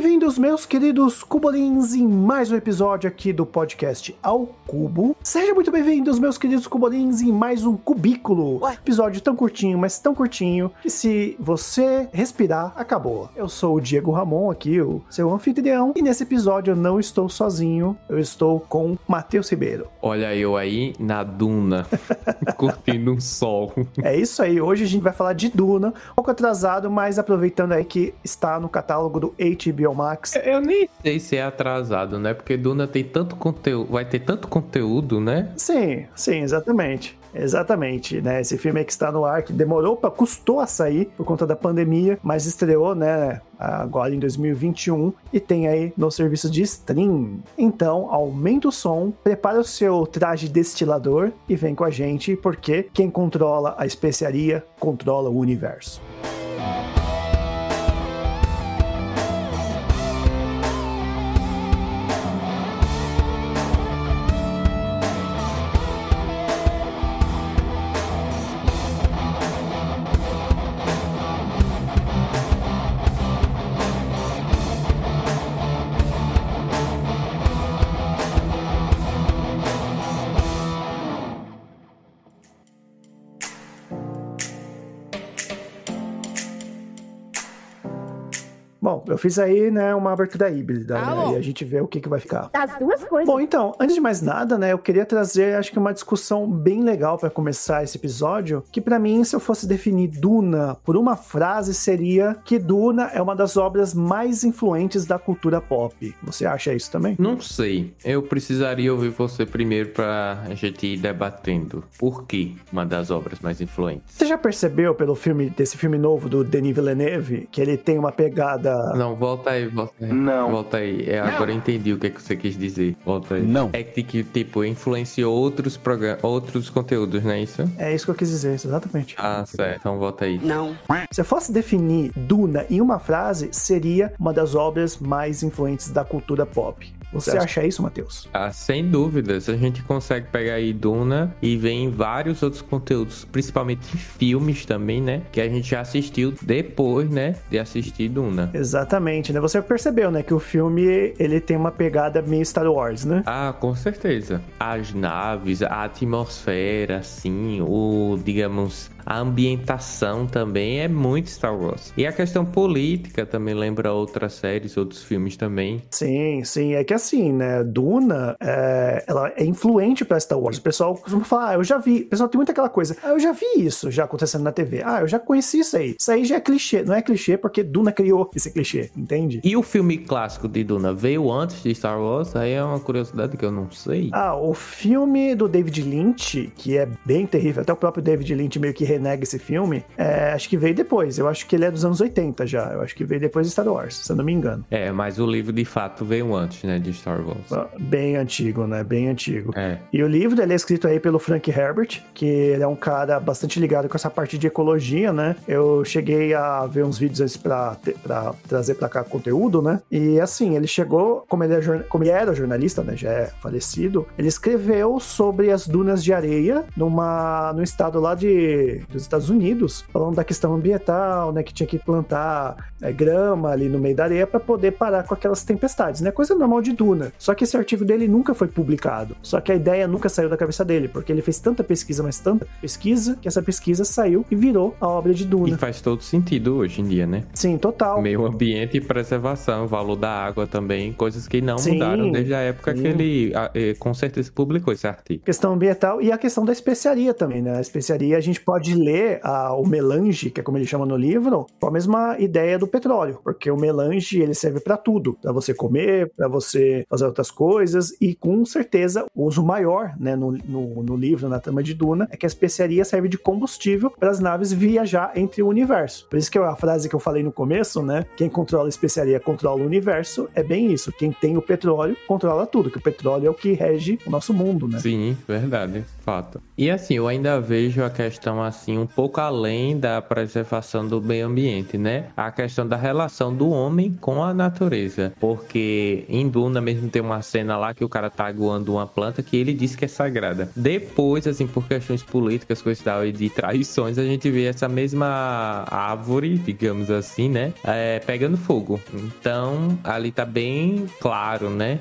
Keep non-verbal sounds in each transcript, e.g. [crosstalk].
Bem-vindos, meus queridos cubolins, em mais um episódio aqui do podcast Ao Cubo. Sejam muito bem-vindos, meus queridos cubolins, em mais um cubículo. Episódio tão curtinho, mas tão curtinho, que se você respirar, acabou. Eu sou o Diego Ramon aqui, o seu anfitrião, e nesse episódio eu não estou sozinho, eu estou com Matheus Ribeiro. Olha eu aí na duna, [laughs] curtindo um sol. É isso aí, hoje a gente vai falar de Duna, um pouco atrasado, mas aproveitando aí que está no catálogo do HBO Max. Eu nem sei se é atrasado, né? Porque Duna tem tanto conteúdo, vai ter tanto conteúdo, né? Sim, sim, exatamente. Exatamente, né? Esse filme aí que está no ar, que demorou para custou a sair por conta da pandemia, mas estreou, né, agora em 2021 e tem aí no serviço de stream. Então, aumenta o som, prepara o seu traje destilador e vem com a gente, porque quem controla a especiaria controla o universo. Bom, eu fiz aí, né, uma abertura híbrida, né, e a gente vê o que, que vai ficar. Das duas coisas. Bom, então, antes de mais nada, né, eu queria trazer, acho que uma discussão bem legal para começar esse episódio, que para mim, se eu fosse definir Duna por uma frase, seria que Duna é uma das obras mais influentes da cultura pop. Você acha isso também? Não sei. Eu precisaria ouvir você primeiro pra gente ir debatendo. Por que uma das obras mais influentes? Você já percebeu pelo filme desse filme novo do Denis Villeneuve que ele tem uma pegada Não, volta aí, volta aí. Não. Volta aí. É, agora eu entendi o que, é que você quis dizer. Volta aí. Não. É que, tipo, influenciou outros programas, outros conteúdos, não é isso? É isso que eu quis dizer, exatamente. Ah, certo. Então volta aí. Não. Se eu fosse definir Duna em uma frase, seria uma das obras mais influentes da cultura pop. Você acha isso, Matheus? Ah, sem dúvidas. A gente consegue pegar aí Duna e ver em vários outros conteúdos, principalmente em filmes também, né? Que a gente já assistiu depois, né? De assistir Duna. Exatamente, né? Você percebeu, né, que o filme ele tem uma pegada meio Star Wars, né? Ah, com certeza. As naves, a atmosfera, assim, o, digamos, a ambientação também é muito Star Wars. E a questão política também lembra outras séries, outros filmes também. Sim, sim. É que assim, né? Duna, é, ela é influente pra Star Wars. O pessoal costuma falar, ah, eu já vi. O pessoal tem muito aquela coisa, ah, eu já vi isso já acontecendo na TV. Ah, eu já conheci isso aí. Isso aí já é clichê. Não é clichê porque Duna criou esse clichê, entende? E o filme clássico de Duna veio antes de Star Wars? Aí é uma curiosidade que eu não sei. Ah, o filme do David Lynch, que é bem terrível, até o próprio David Lynch meio que renega esse filme, é, acho que veio depois. Eu acho que ele é dos anos 80 já. Eu acho que veio depois de Star Wars, se eu não me engano. É, mas o livro de fato veio antes, né, de Star Wars. Ah, Bem antigo, né? Bem antigo. É. E o livro ele é escrito aí pelo Frank Herbert, que ele é um cara bastante ligado com essa parte de ecologia, né? Eu cheguei a ver uns vídeos antes pra, pra trazer pra cá conteúdo, né? E assim, ele chegou, como ele, é, como ele era jornalista, né? Já é falecido, ele escreveu sobre as dunas de areia numa, no estado lá de, dos Estados Unidos, falando da questão ambiental, né? Que tinha que plantar é, grama ali no meio da areia para poder parar com aquelas tempestades, né? Coisa normal de Duna. Só que esse artigo dele nunca foi publicado. Só que a ideia nunca saiu da cabeça dele, porque ele fez tanta pesquisa, mas tanta pesquisa, que essa pesquisa saiu e virou a obra de E Duna. faz todo sentido hoje em dia, né? Sim, total. Meio ambiente e preservação, valor da água também, coisas que não Sim, mudaram desde a época sim. que ele eh, com certeza publicou esse artigo. Questão ambiental e a questão da especiaria também, né? A especiaria a gente pode pode ler a, o melange, que é como ele chama no livro, com a mesma ideia do petróleo, porque o melange ele serve para tudo, para você comer, para você fazer outras coisas e com certeza o uso maior, né, no, no, no livro, na trama de Duna, é que a especiaria serve de combustível para as naves viajar entre o universo. Por isso que a frase que eu falei no começo, né, quem controla a especiaria controla o universo, é bem isso. Quem tem o petróleo controla tudo, que o petróleo é o que rege o nosso mundo, né? Sim, verdade, fato. E assim, eu ainda vejo a questão assim um pouco além da preservação do meio ambiente, né? A questão da relação do homem com a natureza, porque em Duna mesmo tem uma cena lá que o cara tá aguando uma planta que ele diz que é sagrada. Depois, assim, por questões políticas, coisa e tal, e de traições, a gente vê essa mesma árvore, digamos assim, né? É, pegando fogo. Então, ali tá bem claro, né?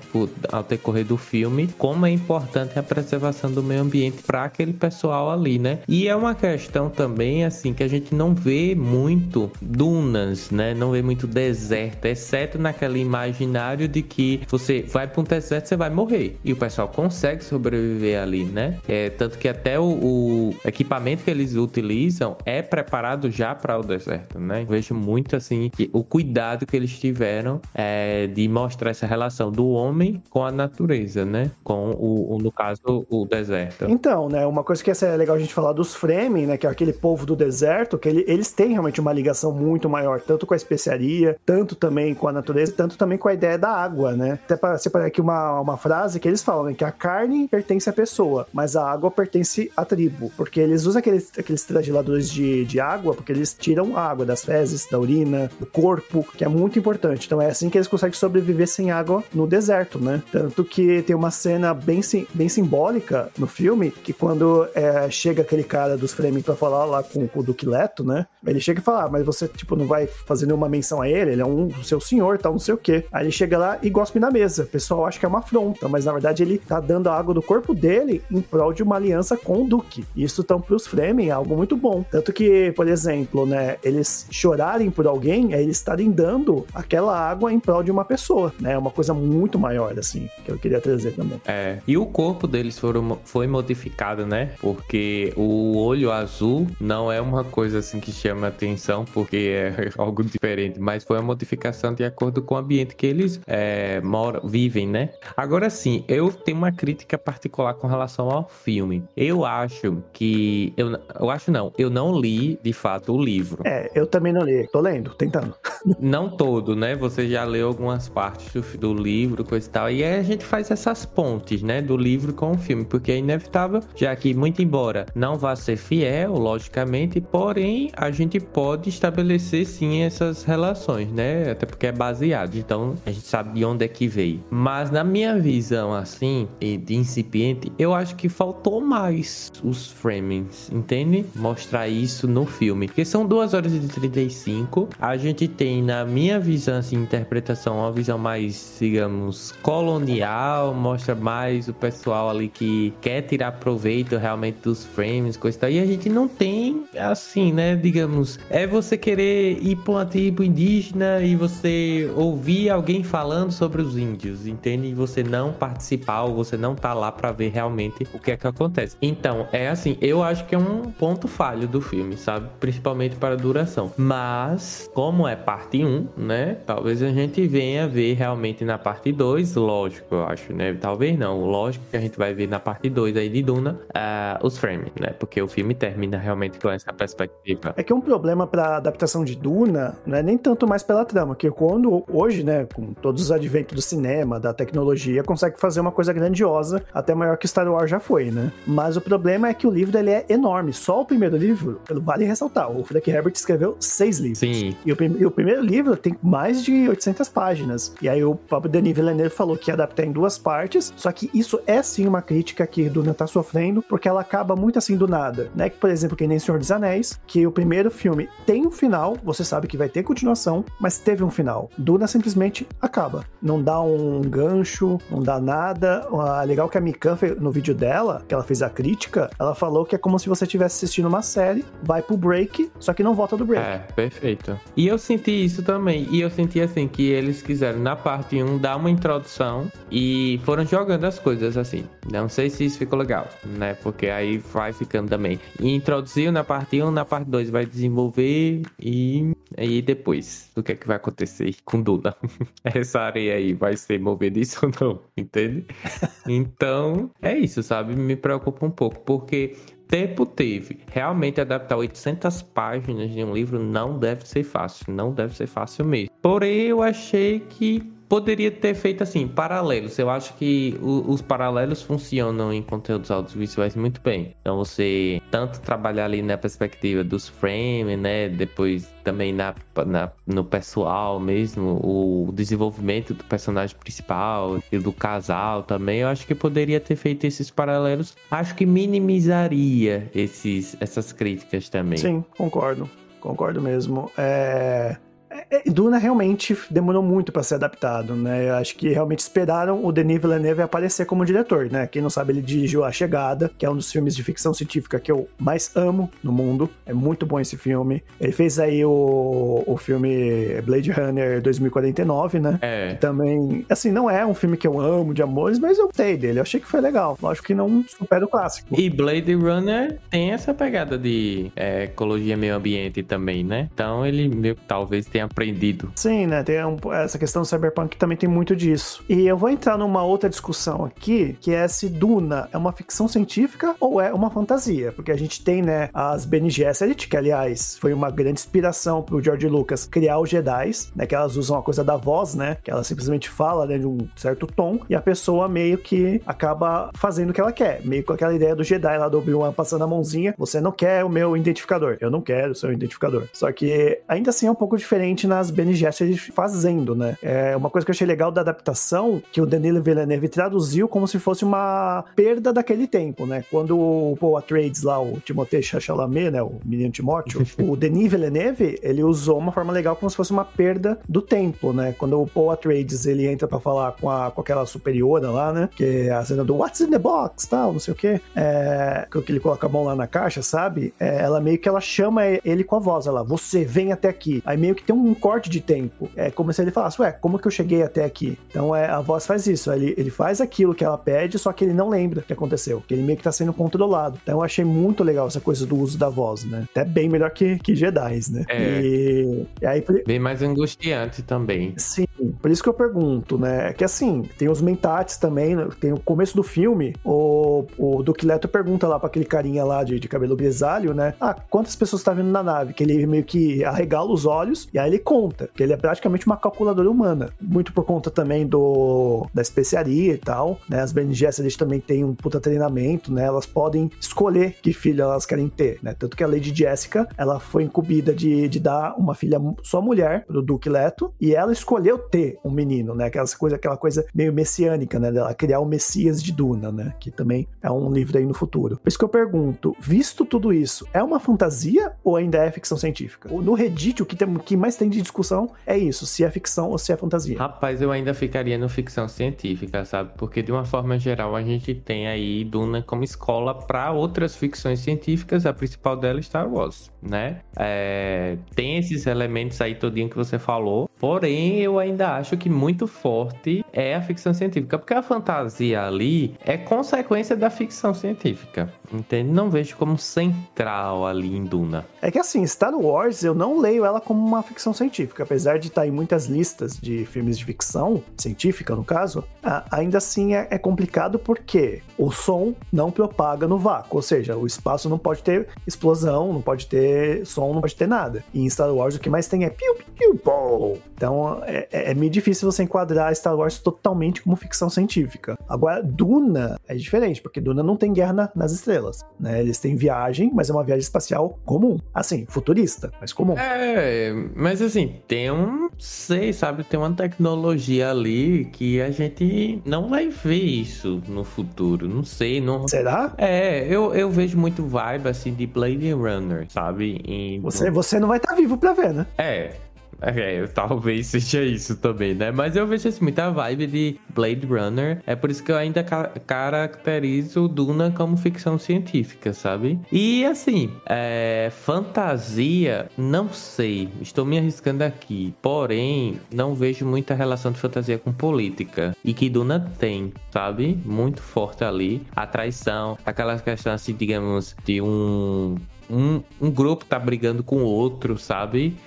Ao decorrer do filme, como é importante a preservação do meio ambiente para aquele pessoal ali, né? E é uma questão também, assim, que a gente não vê muito dunas, né? Não vê muito deserto, exceto naquele imaginário de que você vai para um deserto, você vai morrer. E o pessoal consegue sobreviver ali, né? É, tanto que até o, o equipamento que eles utilizam é preparado já para o deserto, né? Vejo muito, assim, o cuidado que eles tiveram é, de mostrar essa relação do homem com a natureza, né? Com o, o no caso, o deserto. Então, né, uma coisa que é legal a gente falar dos Fremen, né, que é aquele povo do deserto, que ele, eles têm realmente uma ligação muito maior, tanto com a especiaria, tanto também com a natureza, tanto também com a ideia da água, né? Até para separar aqui uma, uma frase que eles falam, né, que a carne pertence à pessoa, mas a água pertence à tribo, porque eles usam aqueles, aqueles trageladores de, de água, porque eles tiram a água das fezes, da urina, do corpo, que é muito importante. Então é assim que eles conseguem sobreviver sem água no deserto, né? Tanto que tem uma cena bem, bem simbólica no filme, que quando é, chega aquele cara dos Fremen pra falar lá com, com o Duque Leto, né? Ele chega e fala, ah, mas você, tipo, não vai fazer nenhuma menção a ele, ele é um seu senhor, tal, não sei o quê. Aí ele chega lá e gospe na mesa. O pessoal acha que é uma afronta, mas na verdade ele tá dando a água do corpo dele em prol de uma aliança com o Duque. Isso, então, pros Fremen é algo muito bom. Tanto que, por exemplo, né, eles chorarem por alguém é eles estarem dando aquela água em prol de uma pessoa, né? É uma coisa muito maior, assim, que eu queria trazer também. É, e o corpo deles foram, foi modificado, né? Porque o olho azul não é uma coisa assim que chama atenção, porque é [laughs] algo diferente, mas foi uma modificação de acordo com o ambiente que eles é, moram, vivem, né? Agora sim, eu tenho uma crítica particular com relação ao filme. Eu acho que. Eu, eu acho não, eu não li de fato o livro. É, eu também não li. Tô lendo, tentando. [laughs] Não todo, né? Você já leu algumas partes do, do livro, coisa e tal. E aí a gente faz essas pontes, né? Do livro com o filme, porque é inevitável, já que, muito embora não vá ser fiel, logicamente, porém a gente pode estabelecer sim essas relações, né? Até porque é baseado, então a gente sabe de onde é que veio. Mas na minha visão, assim, de incipiente, eu acho que faltou mais os framings, entende? Mostrar isso no filme. Porque são 2 horas e 35, a gente tem, na minha visão, assim, interpretação, uma visão mais, digamos, colonial, mostra mais o pessoal ali que quer tirar proveito realmente dos frames, coisa e tal. E a gente não tem, assim, né, digamos, é você querer ir pra uma tribo indígena e você ouvir alguém falando sobre os índios, entende? E você não participar ou você não tá lá para ver realmente o que é que acontece. Então, é assim, eu acho que é um ponto falho do filme, sabe? Principalmente para a duração. Mas, como é parte 1, né? Talvez a gente venha ver realmente na parte 2, lógico, eu acho, né? Talvez não, lógico que a gente vai ver na parte 2 aí de Duna uh, os frames, né? Porque o filme termina realmente com essa perspectiva. É que um problema pra adaptação de Duna não é nem tanto mais pela trama, que quando hoje, né, com todos os adventos do cinema, da tecnologia, consegue fazer uma coisa grandiosa, até maior que Star Wars já foi, né? Mas o problema é que o livro ele é enorme. Só o primeiro livro, vale ressaltar, o Frank Herbert escreveu seis livros. Sim. E o, e o primeiro livro tem mais de 800 páginas. E aí o próprio Denis Villeneuve falou que ia adaptar em duas partes, só que isso é sim uma crítica que Duna tá sofrendo, porque ela acaba muito assim do nada, né? Que, por exemplo, que nem Senhor dos Anéis, que o primeiro filme tem um final, você sabe que vai ter continuação, mas teve um final. Duna simplesmente acaba. Não dá um gancho, não dá nada. Ah, legal que a Mikan, no vídeo dela, que ela fez a crítica, ela falou que é como se você estivesse assistindo uma série, vai pro break, só que não volta do break. É, perfeito. E eu senti isso também. E eu senti assim que eles quiseram na parte 1 dar uma introdução e foram jogando as coisas assim. Não sei se isso ficou legal, né? Porque aí vai ficando também. E introduziu na parte 1, na parte 2 vai desenvolver e aí depois o que é que vai acontecer com Duna? [laughs] Essa areia aí vai ser movediça ou não? Entende? [laughs] Então, é isso, sabe? Me preocupa um pouco, porque tempo teve. Realmente adaptar 800 páginas de um livro não deve ser fácil, não deve ser fácil mesmo. Porém, eu achei que poderia ter feito assim, paralelos. Eu acho que o, os paralelos funcionam em conteúdos audiovisuais muito bem. Então você tanto trabalhar ali na perspectiva dos frames, né? Depois também na, na, no pessoal mesmo, o desenvolvimento do personagem principal e do casal também. Eu acho que poderia ter feito esses paralelos. Acho que minimizaria esses, essas críticas também. Sim, concordo. Concordo mesmo. É... É, é, Duna realmente demorou muito para ser adaptado, né? Eu acho que realmente esperaram o Denis Villeneuve aparecer como diretor, né? Quem não sabe, ele dirigiu A Chegada, que é um dos filmes de ficção científica que eu mais amo no mundo. É muito bom esse filme. Ele fez aí o, o filme Blade Runner 2049, né? É. Também, assim, não é um filme que eu amo de amores, mas eu gostei dele. Eu achei que foi legal. Lógico que não supera o clássico. E Blade Runner tem essa pegada de é, ecologia meio ambiente também, né? Então ele meio talvez tenha aprendido. Sim, né? Tem um, essa questão do cyberpunk também tem muito disso. E eu vou entrar numa outra discussão aqui, que é se Duna é uma ficção científica ou é uma fantasia. Porque a gente tem, né, as Bene Gesserit, que aliás foi uma grande inspiração pro George Lucas criar os Jedi, né? Que elas usam a coisa da voz, né? Que ela simplesmente fala, né, de um certo tom, e a pessoa meio que acaba fazendo o que ela quer. Meio com aquela ideia do Jedi lá do Obi-Wan passando a mãozinha. Você não quer o meu identificador. Eu não quero o seu identificador. Só que ainda assim é um pouco diferente nas Bene Gesserit fazendo, né? É uma coisa que eu achei legal da adaptação, que o Danilo Villeneuve traduziu como se fosse uma perda daquele tempo, né? Quando o Paul Atreides lá, o Timothée Chalamet, né? O menino Timóteo, [laughs] o Denis Villeneuve, ele usou uma forma legal como se fosse uma perda do tempo, né? Quando o Paul Atreides, ele entra para falar com, a, com aquela superiora lá, né? Que é a cena do What's in the box, tal, não sei o quê. É, que ele coloca a mão lá na caixa, sabe? É, ela meio que ela chama ele com a voz, ela, você vem até aqui. Aí meio que tem um corte de tempo. É como se ele falasse, ué, como que eu cheguei até aqui? Então é, a voz faz isso, ele, ele faz aquilo que ela pede, só que ele não lembra o que aconteceu, que ele meio que tá sendo controlado. Então eu achei muito legal essa coisa do uso da voz, né? Até bem melhor que, que Jedi, né? É. E, e aí... Bem mais angustiante também. Sim, por isso que eu pergunto, né? Que assim, tem os mentates também, né? tem o começo do filme, o, o Duque Leto pergunta lá pra aquele carinha lá de, de cabelo grisalho, né? Ah, quantas pessoas tá vindo na nave? Que ele meio que arregala os olhos e aí ele conta, que ele é praticamente uma calculadora humana. Muito por conta também do da especiaria e tal, né? As Bene Gesserit também têm um puta treinamento, né? Elas podem escolher que filho elas querem ter, né? Tanto que a Lady Jessica, ela foi incumbida de, de dar uma filha só mulher pro Duque Leto e ela escolheu ter um menino, né? Aquela coisa, aquela coisa meio messiânica, né? Dela criar o Messias de Duna, né? Que também é um livro aí no futuro. Por isso que eu pergunto, visto tudo isso, é uma fantasia ou ainda é ficção científica? No Reddit, o que, tem, o que mais tem de discussão é isso, se é ficção ou se é fantasia. Rapaz, eu ainda ficaria no ficção científica, sabe? Porque de uma forma geral a gente tem aí Duna como escola para outras ficções científicas, a principal dela é Star Wars, né? É... Tem esses elementos aí todinho que você falou, porém eu ainda acho que muito forte é a ficção científica, porque a fantasia ali é consequência da ficção científica, entende? Não vejo como central ali em Duna. É que assim, Star Wars eu não leio ela como uma ficção científica, apesar de estar em muitas listas de filmes de ficção científica, no caso, ainda assim é, é complicado porque o som não propaga no vácuo, ou seja, o espaço não pode ter explosão, não pode ter som, não pode ter nada. E em Star Wars o que mais tem é piu, piu, piu, Então é, é, é meio difícil você enquadrar Star Wars totalmente como ficção científica. Agora, Duna é diferente, porque Duna não tem guerra na, nas estrelas, né? Eles têm viagem, mas é uma viagem espacial comum. Assim, futurista, mas comum. É, mas assim, tem um, sei, sabe, tem uma tecnologia ali que a gente não vai ver isso no futuro, não sei, não... Será? É, eu, eu vejo muito vibe, assim, de Blade Runner, sabe? Em... Você, você não vai estar tá vivo pra ver, né? É, É, talvez [laughs] seja isso também, né? Mas eu vejo assim, muita vibe de Blade Runner. É por isso que eu ainda ca caracterizo Duna como ficção científica, sabe? E assim, é, fantasia, não sei. Estou me arriscando aqui. Porém, não vejo muita relação de fantasia com política. E que Duna tem, sabe? Muito forte ali. A traição, aquela questão assim, digamos, de um um, um grupo tá brigando com o outro, sabe?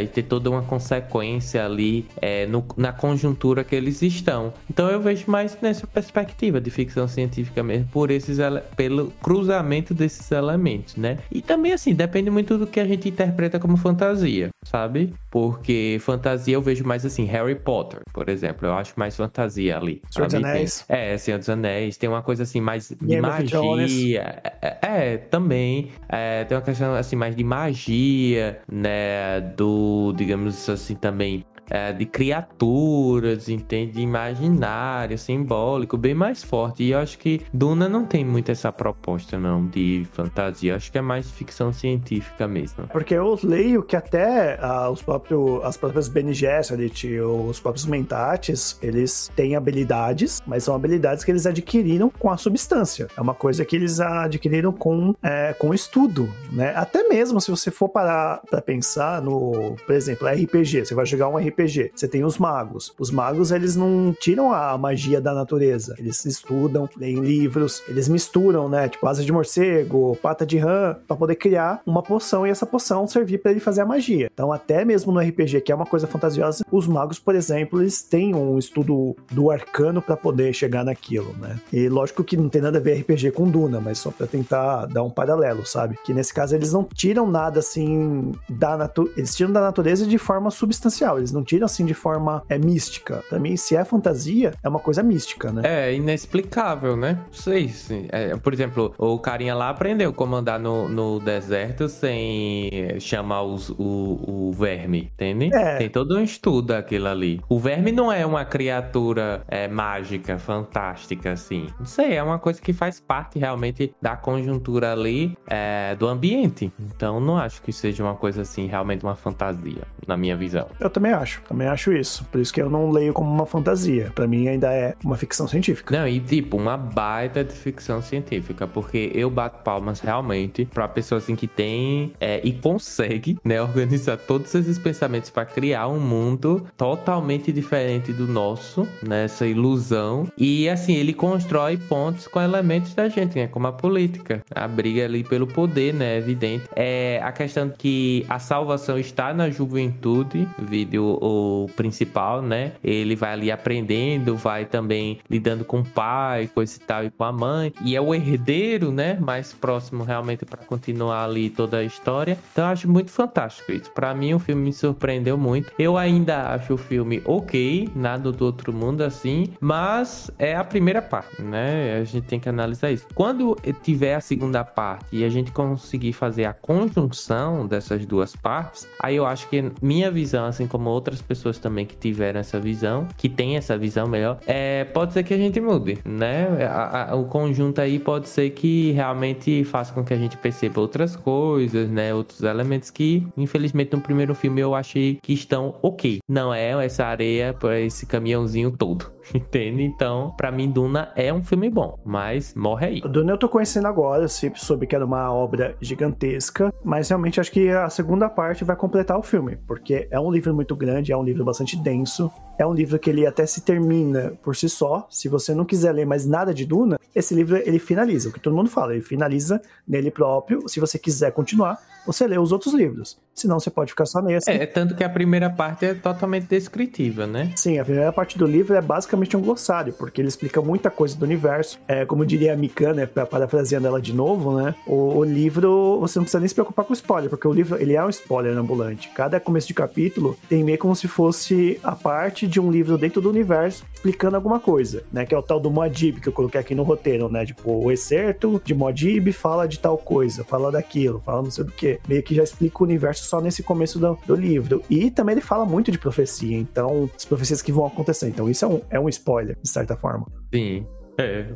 E ter toda uma consequência ali é, no, na conjuntura que eles estão. Então eu vejo mais nessa perspectiva de ficção científica mesmo, por esses pelo cruzamento desses elementos, né? E também assim, depende muito do que a gente interpreta como fantasia, sabe? Porque fantasia eu vejo mais assim, Harry Potter, por exemplo, eu acho mais fantasia ali. Senhor dos Anéis. Tem, é, Senhor dos Anéis, tem uma coisa assim mais de Game magia. É, é, também. É, tem uma questão assim mais de magia, né? Do, digamos assim, também é, de criaturas, entende? De imaginário, simbólico, bem mais forte. E eu acho que Duna não tem muito essa proposta, não, de fantasia. Eu acho que é mais ficção científica mesmo. Porque eu leio que até ah, os próprios, as próprias Bene Gesserit, os próprios Mentates, eles têm habilidades, mas são habilidades que eles adquiriram com a substância. É uma coisa que eles adquiriram com, é, com estudo, né? Até mesmo se você for parar para pensar no, por exemplo, RPG, você vai jogar um RPG RPG. Você tem os magos. Os magos, eles não tiram a magia da natureza. Eles estudam, leem livros, eles misturam, né? Tipo, asa de morcego, pata de rã, para poder criar uma poção e essa poção servir para ele fazer a magia. Então, até mesmo no RPG, que é uma coisa fantasiosa, os magos, por exemplo, eles têm um estudo do arcano para poder chegar naquilo, né? E lógico que não tem nada a ver RPG com Duna, mas só para tentar dar um paralelo, sabe? Que nesse caso eles não tiram nada assim da natureza, eles tiram da natureza de forma substancial, eles não tira assim de forma é, mística. Mim, se é fantasia, é uma coisa mística, né? É, inexplicável, né? Não sei se. É, por exemplo, o carinha lá aprendeu como andar no, no deserto sem chamar os, o, o verme, entende? É. Tem todo um estudo aquilo ali. O verme não é uma criatura é, mágica, fantástica, assim. Não sei, é uma coisa que faz parte realmente da conjuntura ali é, do ambiente. Então, não acho que seja uma coisa assim, realmente uma fantasia, na minha visão. Eu também acho acho. Também acho isso. Por isso que eu não leio como uma fantasia. Para mim ainda é uma ficção científica. Não, e tipo, uma baita de ficção científica. Porque eu bato palmas realmente pra pessoa assim que tem é, e consegue, né, organizar todos esses pensamentos para criar um mundo totalmente diferente do nosso, nessa né, ilusão. E assim, ele constrói pontos com elementos da gente, né? Como a política. A briga ali pelo poder, né? É evidente. É a questão que a salvação está na juventude, vídeo o principal, né? Ele vai ali aprendendo, vai também lidando com o pai, coisa e tal, e com a mãe. E é o herdeiro, né? Mais próximo realmente para continuar ali toda a história. Então eu acho muito fantástico isso. Para mim o filme me surpreendeu muito. Eu ainda acho o filme ok, nada do outro mundo assim, mas é a primeira parte, né? A gente tem que analisar isso. Quando tiver a segunda parte e a gente conseguir fazer a conjunção dessas duas partes, aí eu acho que minha visão, assim como outras outras pessoas também que tiveram essa visão, que tem essa visão melhor, é, pode ser que a gente mude, né? A, a, o conjunto aí pode ser que realmente faça com que a gente perceba outras coisas, né? Outros elementos que, infelizmente, no primeiro filme eu achei que estão ok. Não é essa areia esse caminhãozinho todo. [laughs] Entende? Então, para mim, Duna é um filme bom, mas morre aí. Duna eu tô conhecendo agora, sempre soube que era uma obra gigantesca, mas realmente acho que a segunda parte vai completar o filme, porque é um livro muito grande, é um livro bastante denso, é um livro que ele até se termina por si só. Se você não quiser ler mais nada de Duna, esse livro ele finaliza, o que todo mundo fala, ele finaliza nele próprio. Se você quiser continuar, você lê os outros livros. Senão você pode ficar só nesse. É, tanto que a primeira parte é totalmente descritiva, né? Sim, a primeira parte do livro é basicamente um glossário, porque ele explica muita coisa do universo. É, como diria a Mika, né, parafraseando ela de novo, né? O, o, livro, você não precisa nem se preocupar com spoiler, porque o livro, ele é um spoiler ambulante. Cada começo de capítulo tem meio como se fosse a parte de um livro dentro do universo explicando alguma coisa, né? Que é o tal do Moadib, que eu coloquei aqui no roteiro, né? Tipo, o excerto de Moadib fala de tal coisa, fala daquilo, fala não sei do que. Meio que já explica o universo só nesse começo do, do, livro. E também ele fala muito de profecia, então, as profecias que vão acontecer. Então, isso é um, é um spoiler, de certa forma. Sim. É,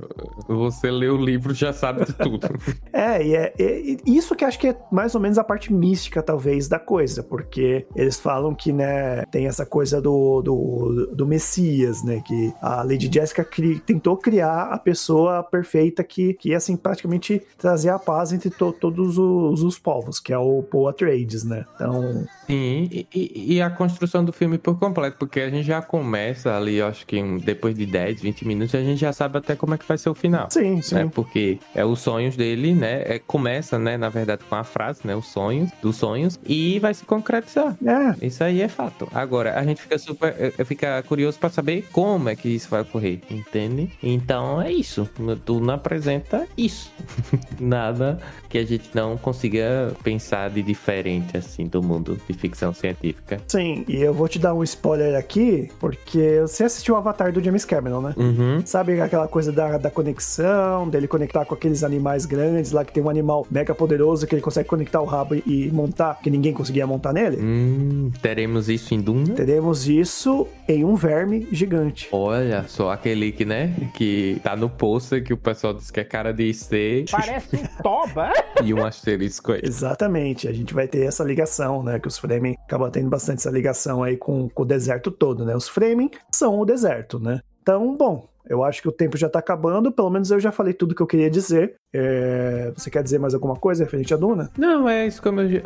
você lê o livro já sabe de tudo. [laughs] é, e é, é, isso que acho que é mais ou menos a parte mística, talvez, da coisa, porque eles falam que, né, tem essa coisa do, do, do Messias, né, que a Lady Jessica cri, tentou criar a pessoa perfeita que, que ia, assim, praticamente trazer a paz entre to, todos os, os povos, que é o Paul Atreides, né, então... Sim, e, e, a construção do filme por completo, porque a gente já começa ali, acho que depois de 10, 20 minutos, a gente já sabe até como é que vai ser o final. Sim, sim. Né? Porque é os sonhos dele, né? É, começa, né, na verdade, com a frase, né? Os sonhos, dos sonhos, e vai se concretizar. É. Isso aí é fato. Agora, a gente fica super. Fica curioso para saber como é que isso vai ocorrer, entende? Então é isso. Tu não apresenta isso. [laughs] Nada que a gente não consiga pensar de diferente, assim, do mundo de ficção científica. Sim, e eu vou te dar um spoiler aqui, porque você assistiu o Avatar do James Cameron, né? Uhum. Sabe aquela coisa da, da conexão, dele conectar com aqueles animais grandes lá, que tem um animal mega poderoso que ele consegue conectar o rabo e, e montar, que ninguém conseguia montar nele? Hum, teremos isso em Duna? Teremos isso em um verme gigante. Olha só, aquele que, né, que tá no pôster que o pessoal diz que é cara de ser. [laughs] Parece um toba! [laughs] e um asterisco aí. Exatamente, a gente vai ter essa ligação, né, que os Fremen acabam tendo bastante essa ligação aí com, com o deserto todo, né? Os Fremen são o deserto, né? Então, bom, eu acho que o tempo já tá acabando, pelo menos eu já falei tudo que eu queria dizer. É... Você quer dizer mais alguma coisa referente à Duna? Não, é isso como eu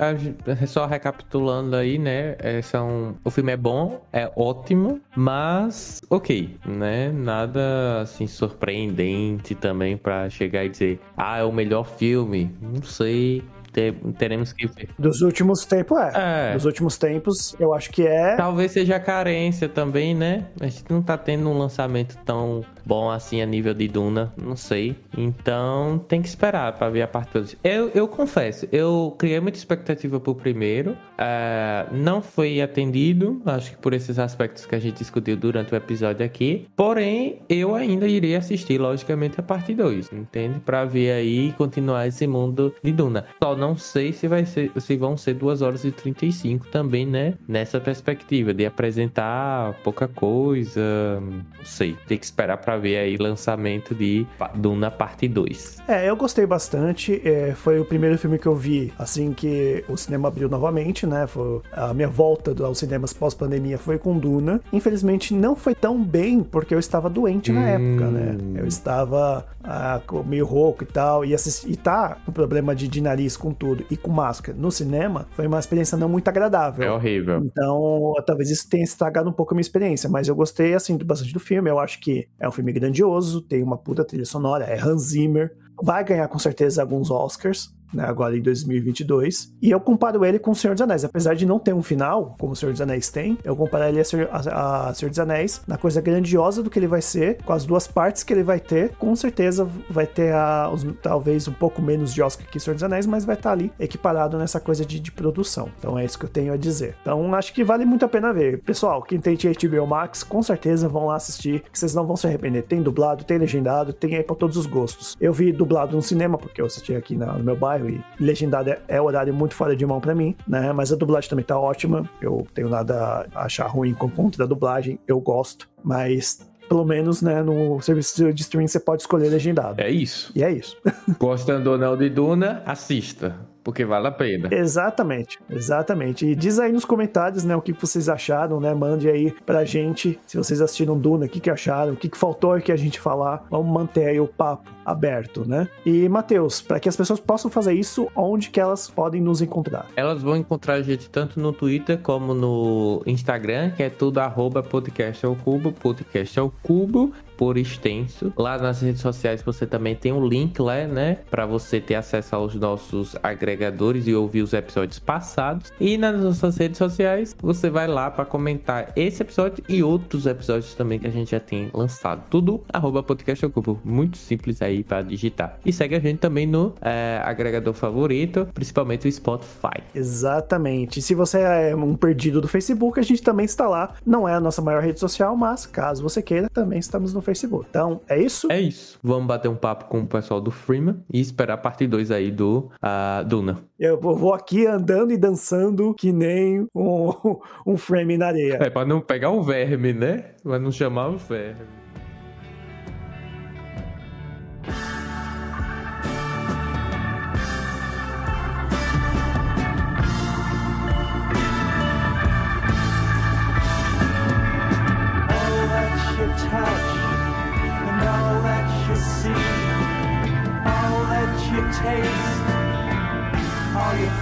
só recapitulando aí, né? É, são... O filme é bom, é ótimo, mas ok, né? Nada assim surpreendente também para chegar e dizer, ah, é o melhor filme. Não sei, ter, teremos que ver. Dos últimos tempos, é. é. Dos últimos tempos, eu acho que é. Talvez seja carência também, né? A gente não tá tendo um lançamento tão bom assim a nível de Duna, não sei. Então tem que esperar para ver a parte 2. Eu, eu confesso, eu criei muita expectativa pro primeiro, uh, não foi atendido, acho que por esses aspectos que a gente discutiu durante o episódio aqui. Porém, eu ainda irei assistir, logicamente, a parte 2, entende? Para ver aí continuar esse mundo de Duna. Só não sei se vai ser, se vão ser 2 horas e 35 também, né? Nessa perspectiva de apresentar pouca coisa, não sei. Tem que esperar para ver aí lançamento de Duna parte 2. É, eu gostei bastante. É, foi o primeiro filme que eu vi assim que o cinema abriu novamente, né? Foi a minha volta aos cinemas pós-pandemia foi com Duna. Infelizmente não foi tão bem porque eu estava doente hum. na época, né? Eu estava ah, meio rouco e tal. E, assist... e tá com problema de, de nariz com tudo e com máscara no cinema foi uma experiência não muito agradável. É horrível. Então, talvez isso tenha estragado um pouco a minha experiência, mas eu gostei assim bastante do filme. Eu acho que é um filme grandioso, tem uma puta trilha sonora, é Hans Zimmer, vai ganhar com certeza alguns Oscars né, agora em 2022. E eu comparo ele com O Senhor dos Anéis. Apesar de não ter um final, como O Senhor dos Anéis tem, eu comparo ele a, Senhor, a, a Senhor dos Anéis na coisa grandiosa do que ele vai ser, com as duas partes que ele vai ter. Com certeza vai ter a, os, talvez um pouco menos de Oscar que O Senhor dos Anéis, mas vai estar ali equiparado nessa coisa de, de produção. Então é isso que eu tenho a dizer. Então acho que vale muito a pena ver. Pessoal, quem tem HBO Max, com certeza vão lá assistir, que vocês não vão se arrepender. Tem dublado, tem legendado, tem aí pra todos os gostos. Eu vi dublado no cinema, porque eu assisti aqui na, no meu bairro e legendado é, é horário muito fora de mão para mim, né? Mas a dublagem também tá ótima. Eu tenho nada a achar ruim com conta da dublagem, eu gosto, mas pelo menos, né, no serviço de streaming você pode escolher legendado. É isso. E é isso. [laughs] Gostando ou não de Duna, assista porque vale a pena. Exatamente, exatamente. E diz aí nos comentários, né, o que vocês acharam, né? Mande aí pra gente se vocês assistiram Duna, o que, que acharam, o que, que faltou aqui a gente falar. Vamos manter aí o papo aberto, né? E, Matheus, para que as pessoas possam fazer isso, onde que elas podem nos encontrar? Elas vão encontrar a gente tanto no Twitter como no Instagram, que é tudo arroba podcast ao cubo, podcast ao cubo por extenso. Lá nas redes sociais você também tem um link lá, né, para você ter acesso aos nossos agregadores e ouvir os episódios passados. E nas nossas redes sociais você vai lá para comentar esse episódio e outros episódios também que a gente já tem lançado. Tudo arroba podcast Ocupo. Muito simples aí para digitar. E segue a gente também no é, agregador favorito, principalmente o Spotify. Exatamente. Se você é um perdido do Facebook, a gente também está lá. Não é a nossa maior rede social, mas caso você queira, também estamos no Facebook. Então, é isso? É isso. Vamos bater um papo com o pessoal do Freeman e esperar a parte 2 aí do uh, Duna. Eu vou aqui andando e dançando que nem um, [laughs] um frame na areia. É, pra não pegar um verme, né? Pra não chamar o verme.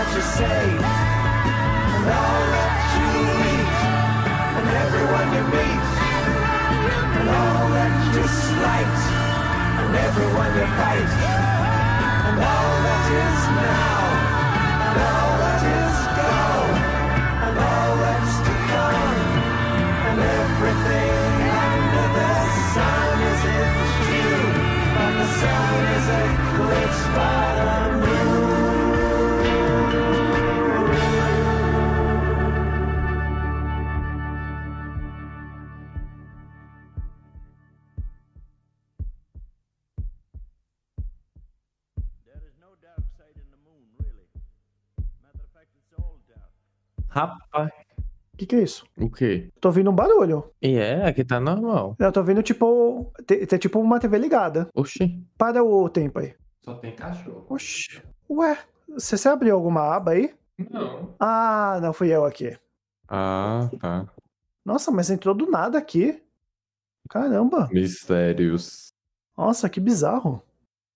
that you say, and all that you eat, and everyone you meet, and all that you slight, and everyone you fight, and all that is now, Rapaz, O que, que é isso? o quê? Tô ouvindo um barulho. E é, aqui tá normal. Eu tô ouvindo tipo. Tem, tem tipo uma TV ligada. Oxi. Para o tempo aí. Só tem cachorro. Oxi. Ué, você você abriu alguma aba aí? Não. Ah, não fui eu aqui. Ah, tá. Nossa, mas entrou do nada aqui. Caramba. Mistérios. Nossa, que bizarro.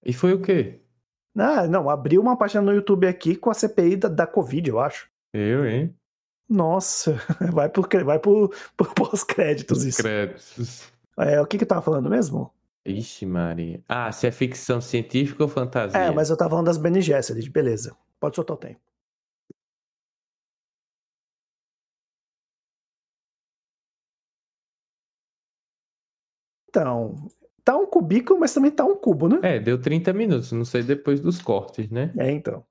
E foi o quê? Ah, não, abriu uma página no YouTube aqui com a CPI da, da Covid, eu acho. Eu, hein? Nossa, [laughs] vai pro, cre- vai pro, [laughs] pro pós-créditos Os isso. créditos. É, o que que eu tava falando mesmo? Ixi, Maria. Ah, se é ficção científica ou fantasia? É, mas eu tava falando das Bene Gesserit, beleza. Pode soltar o tempo. Então, tá um cubículo, mas também tá um cubo, né? É, deu 30 minutos. Não sei depois dos cortes, né? É, então.